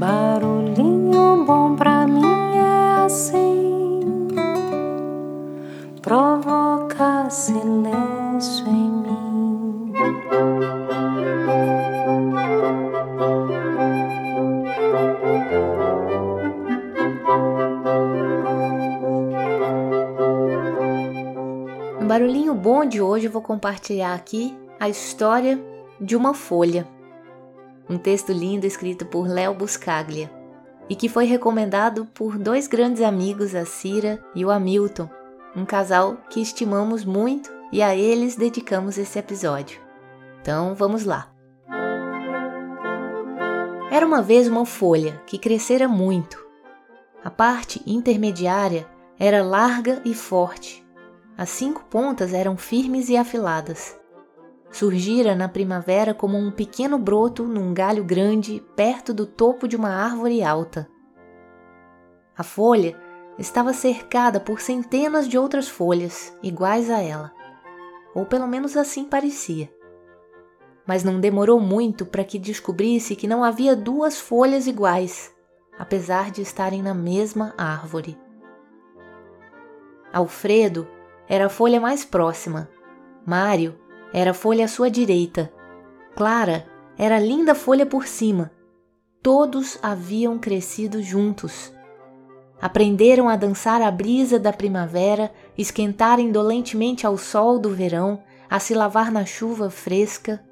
Barulhinho bom pra mim é assim, provoca silêncio em mim. No barulhinho bom de hoje eu vou compartilhar aqui a história de uma folha. Um texto lindo escrito por Léo Buscaglia e que foi recomendado por dois grandes amigos, a Cira e o Hamilton, um casal que estimamos muito e a eles dedicamos esse episódio. Então vamos lá. Era uma vez uma folha que crescera muito. A parte intermediária era larga e forte. As cinco pontas eram firmes e afiladas. Surgira na primavera como um pequeno broto num galho grande perto do topo de uma árvore alta. A folha estava cercada por centenas de outras folhas iguais a ela, ou pelo menos assim parecia. Mas não demorou muito para que descobrisse que não havia duas folhas iguais, apesar de estarem na mesma árvore. Alfredo era a folha mais próxima, Mário era a folha à sua direita. Clara era a linda folha por cima. Todos haviam crescido juntos. Aprenderam a dançar a brisa da primavera, esquentar indolentemente ao sol do verão, a se lavar na chuva fresca.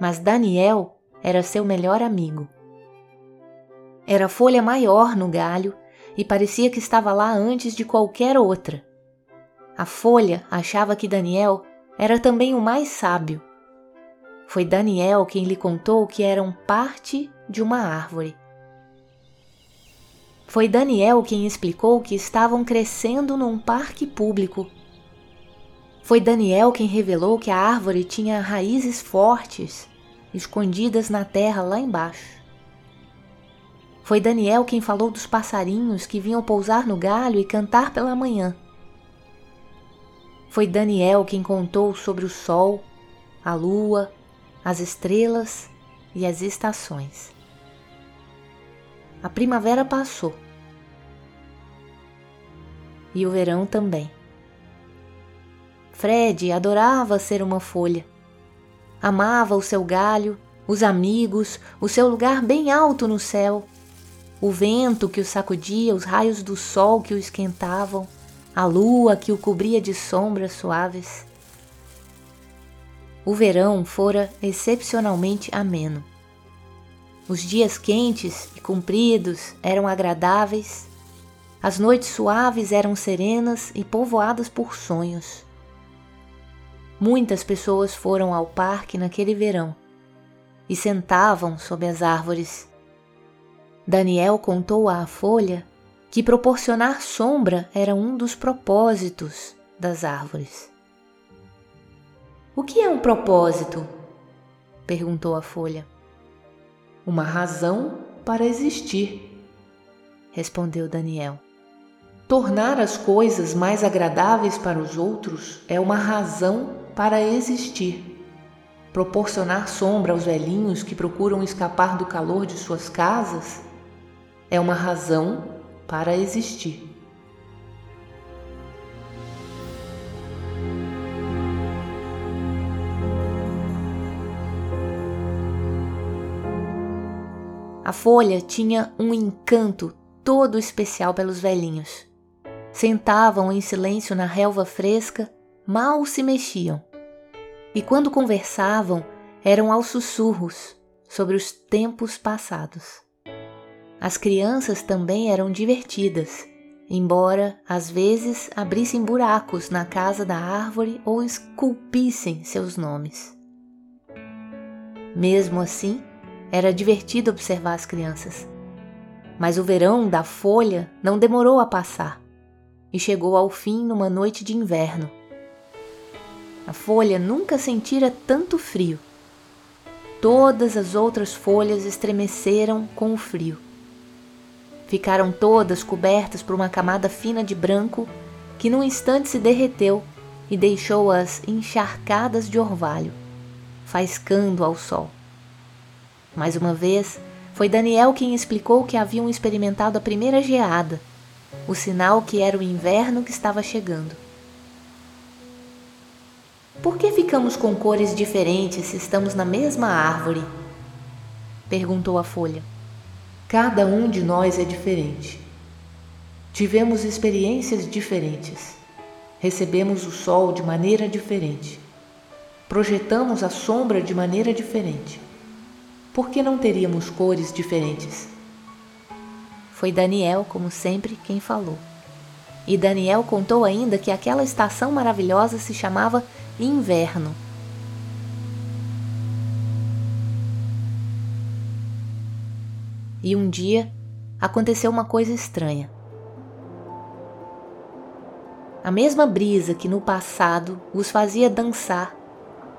Mas Daniel era seu melhor amigo. Era folha maior no galho e parecia que estava lá antes de qualquer outra. A folha achava que Daniel era também o mais sábio. Foi Daniel quem lhe contou que eram parte de uma árvore. Foi Daniel quem explicou que estavam crescendo num parque público. Foi Daniel quem revelou que a árvore tinha raízes fortes, escondidas na terra lá embaixo. Foi Daniel quem falou dos passarinhos que vinham pousar no galho e cantar pela manhã. Foi Daniel quem contou sobre o sol, a lua, as estrelas e as estações. A primavera passou. E o verão também. Fred adorava ser uma folha. Amava o seu galho, os amigos, o seu lugar bem alto no céu, o vento que o sacudia, os raios do sol que o esquentavam, a lua que o cobria de sombras suaves. O verão fora excepcionalmente ameno. Os dias quentes e compridos eram agradáveis, as noites suaves eram serenas e povoadas por sonhos. Muitas pessoas foram ao parque naquele verão e sentavam sob as árvores. Daniel contou à folha que proporcionar sombra era um dos propósitos das árvores. O que é um propósito? perguntou a folha. Uma razão para existir, respondeu Daniel. Tornar as coisas mais agradáveis para os outros é uma razão para existir. Proporcionar sombra aos velhinhos que procuram escapar do calor de suas casas é uma razão para existir. A folha tinha um encanto todo especial pelos velhinhos. Sentavam em silêncio na relva fresca, mal se mexiam. E quando conversavam, eram aos sussurros sobre os tempos passados. As crianças também eram divertidas, embora às vezes abrissem buracos na casa da árvore ou esculpissem seus nomes. Mesmo assim, era divertido observar as crianças. Mas o verão da folha não demorou a passar e chegou ao fim numa noite de inverno. A folha nunca sentira tanto frio. Todas as outras folhas estremeceram com o frio. Ficaram todas cobertas por uma camada fina de branco que num instante se derreteu e deixou-as encharcadas de orvalho, faiscando ao sol. Mais uma vez, Foi Daniel quem explicou que haviam experimentado a primeira geada, o sinal que era o inverno que estava chegando. Por que ficamos com cores diferentes se estamos na mesma árvore? perguntou a folha. Cada um de nós é diferente. Tivemos experiências diferentes. Recebemos o sol de maneira diferente. Projetamos a sombra de maneira diferente. Por que não teríamos cores diferentes? Foi Daniel, como sempre, quem falou. E Daniel contou ainda que aquela estação maravilhosa se chamava inverno. E um dia aconteceu uma coisa estranha. A mesma brisa que no passado os fazia dançar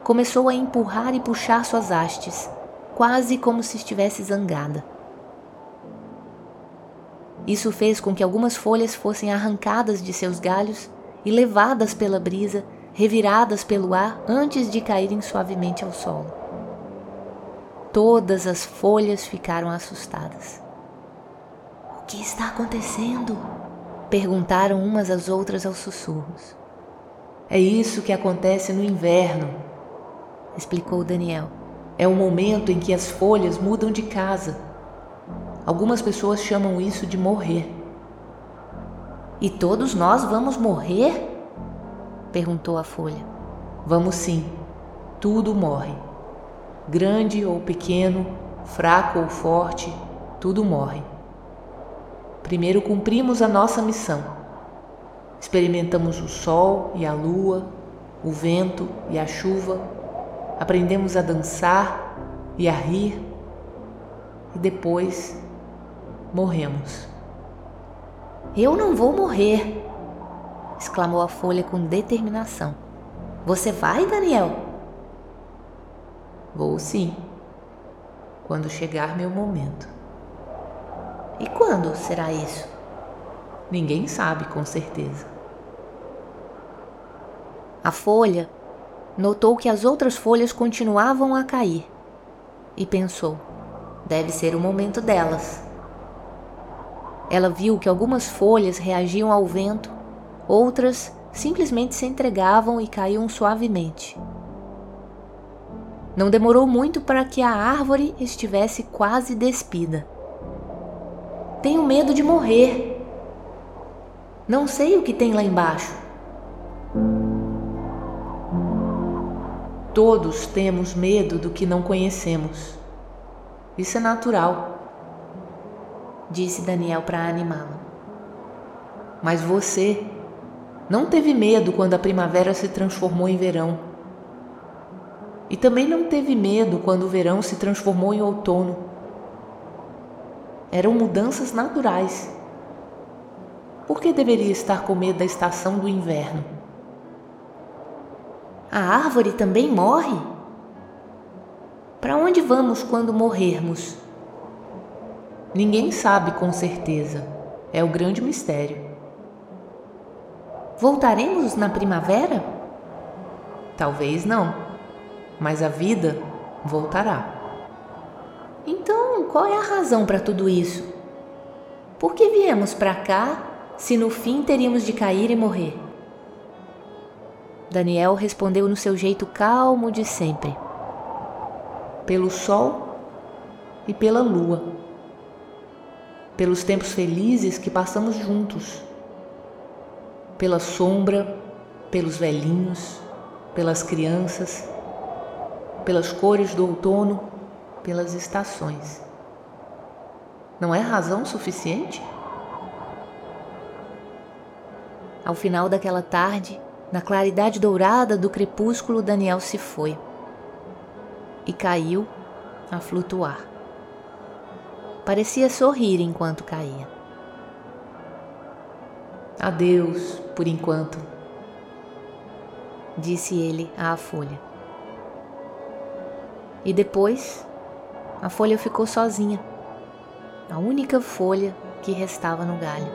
começou a empurrar e puxar suas hastes, quase como se estivesse zangada. Isso fez com que algumas folhas fossem arrancadas de seus galhos e levadas pela brisa, reviradas pelo ar antes de caírem suavemente ao solo. Todas as folhas ficaram assustadas. O que está acontecendo? Perguntaram umas às outras aos sussurros. É isso que acontece no inverno, explicou Daniel. É o momento em que as folhas mudam de casa. Algumas pessoas chamam isso de morrer. E todos nós vamos morrer? perguntou a folha. Vamos sim, tudo morre. Grande ou pequeno, fraco ou forte, tudo morre. Primeiro cumprimos a nossa missão. Experimentamos o sol e a lua, o vento e a chuva, aprendemos a dançar e a rir, e depois morremos. Eu não vou morrer, exclamou a folha com determinação. Você vai, Daniel? Vou sim, quando chegar meu momento. E quando será isso? Ninguém sabe com certeza. A folha notou que as outras folhas continuavam a cair e pensou: deve ser o momento delas. Ela viu que algumas folhas reagiam ao vento, outras simplesmente se entregavam e caíam suavemente. Não demorou muito para que a árvore estivesse quase despida. Tenho medo de morrer. Não sei o que tem lá embaixo. Todos temos medo do que não conhecemos. Isso é natural, disse Daniel para animá-la. Mas você não teve medo quando a primavera se transformou em verão. E também não teve medo quando o verão se transformou em outono eram mudanças naturais. Por que deveria estar com medo da estação do inverno? A árvore também morre? Para onde vamos quando morrermos? Ninguém sabe com certeza. É o grande mistério. Voltaremos na primavera? Talvez não, mas a vida voltará. Então, qual é a razão para tudo isso? Por que viemos para cá se no fim teríamos de cair e morrer? Daniel respondeu no seu jeito calmo de sempre: Pelo sol e pela lua, pelos tempos felizes que passamos juntos, pela sombra, pelos velhinhos, pelas crianças, pelas cores do outono pelas estações. Não é razão suficiente? Ao final daquela tarde, na claridade dourada do crepúsculo, Daniel se foi e caiu a flutuar. Parecia sorrir enquanto caía. Adeus, por enquanto, disse ele à folha. E depois a folha ficou sozinha, a única folha que restava no galho.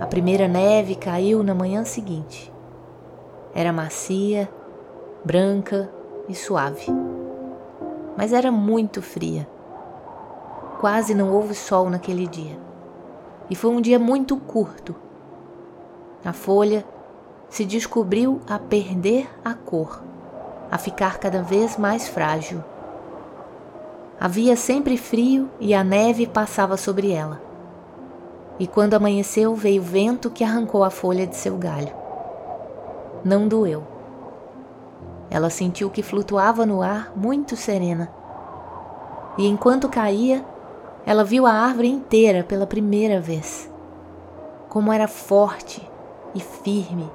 A primeira neve caiu na manhã seguinte. Era macia, branca e suave. Mas era muito fria. Quase não houve sol naquele dia. E foi um dia muito curto. A folha se descobriu a perder a cor, a ficar cada vez mais frágil. Havia sempre frio e a neve passava sobre ela. E quando amanheceu, veio vento que arrancou a folha de seu galho. Não doeu. Ela sentiu que flutuava no ar muito serena. E enquanto caía, ela viu a árvore inteira pela primeira vez. Como era forte e firme.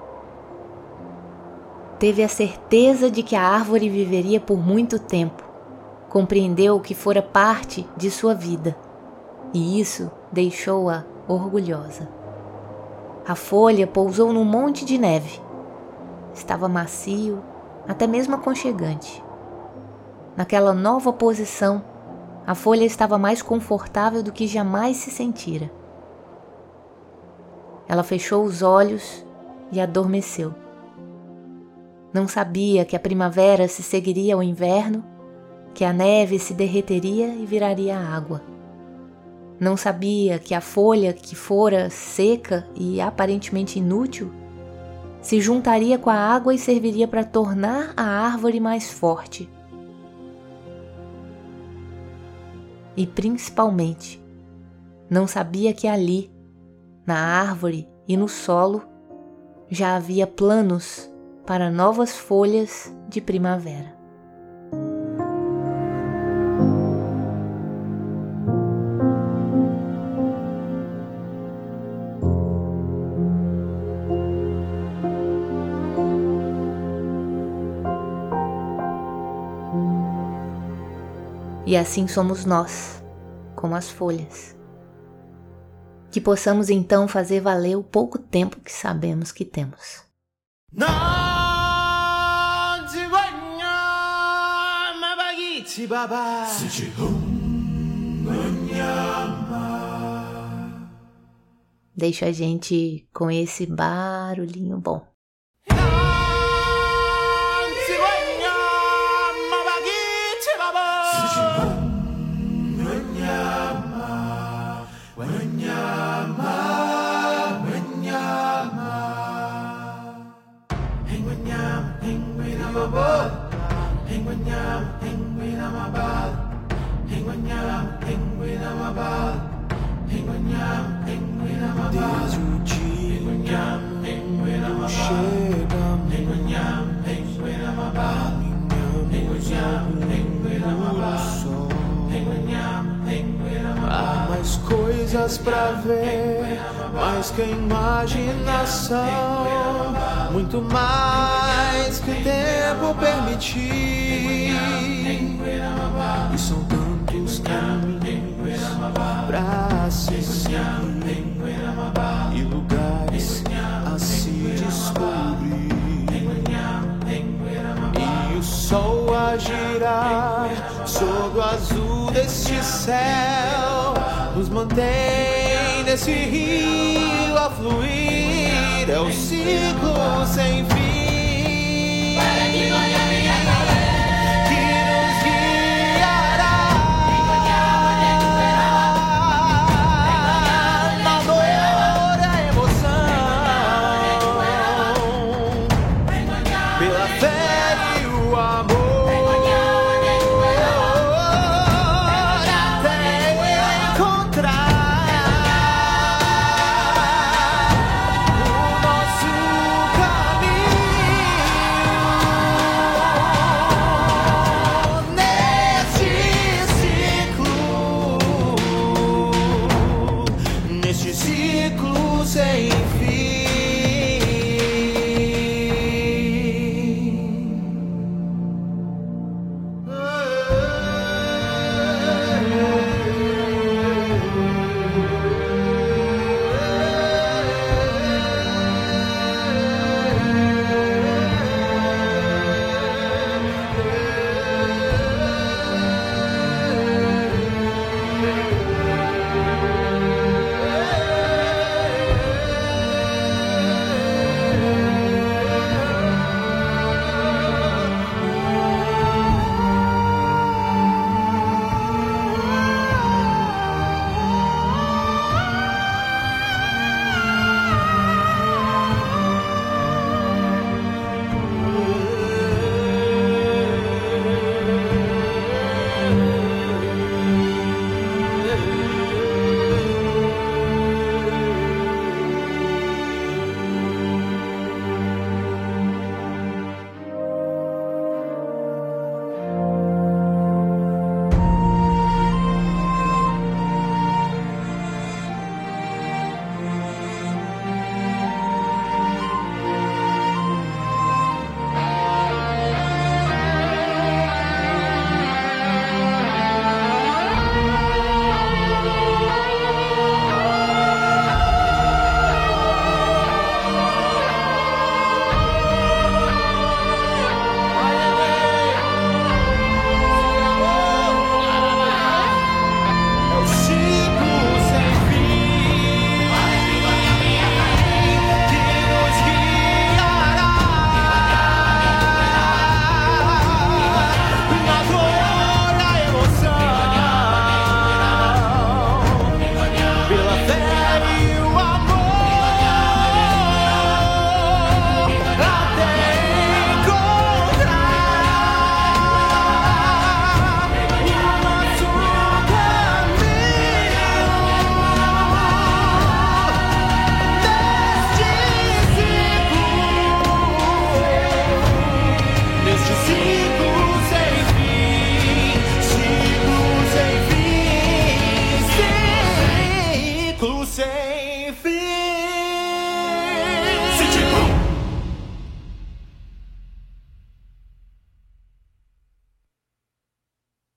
Teve a certeza de que a árvore viveria por muito tempo compreendeu que fora parte de sua vida, e isso deixou-a orgulhosa. A folha pousou num monte de neve. Estava macio, até mesmo aconchegante. Naquela nova posição, a folha estava mais confortável do que jamais se sentira. Ela fechou os olhos e adormeceu. Não sabia que a primavera se seguiria ao inverno que a neve se derreteria e viraria água. Não sabia que a folha que fora seca e aparentemente inútil se juntaria com a água e serviria para tornar a árvore mais forte. E principalmente, não sabia que ali, na árvore e no solo, já havia planos para novas folhas de primavera. E assim somos nós, como as folhas. Que possamos então fazer valer o pouco tempo que sabemos que temos. Deixa a gente com esse barulhinho bom. Desde o dia quando chegamos Alinhamos o sol Há mais coisas pra ver Mais que imaginação. Muito mais que o tempo permitir são tantos caminhos pra se seguir e lugares a se descobrir. E o sol a girar sob o azul deste céu nos mantém nesse rio a fluir. É o ciclo sem Este ciclo sem fim.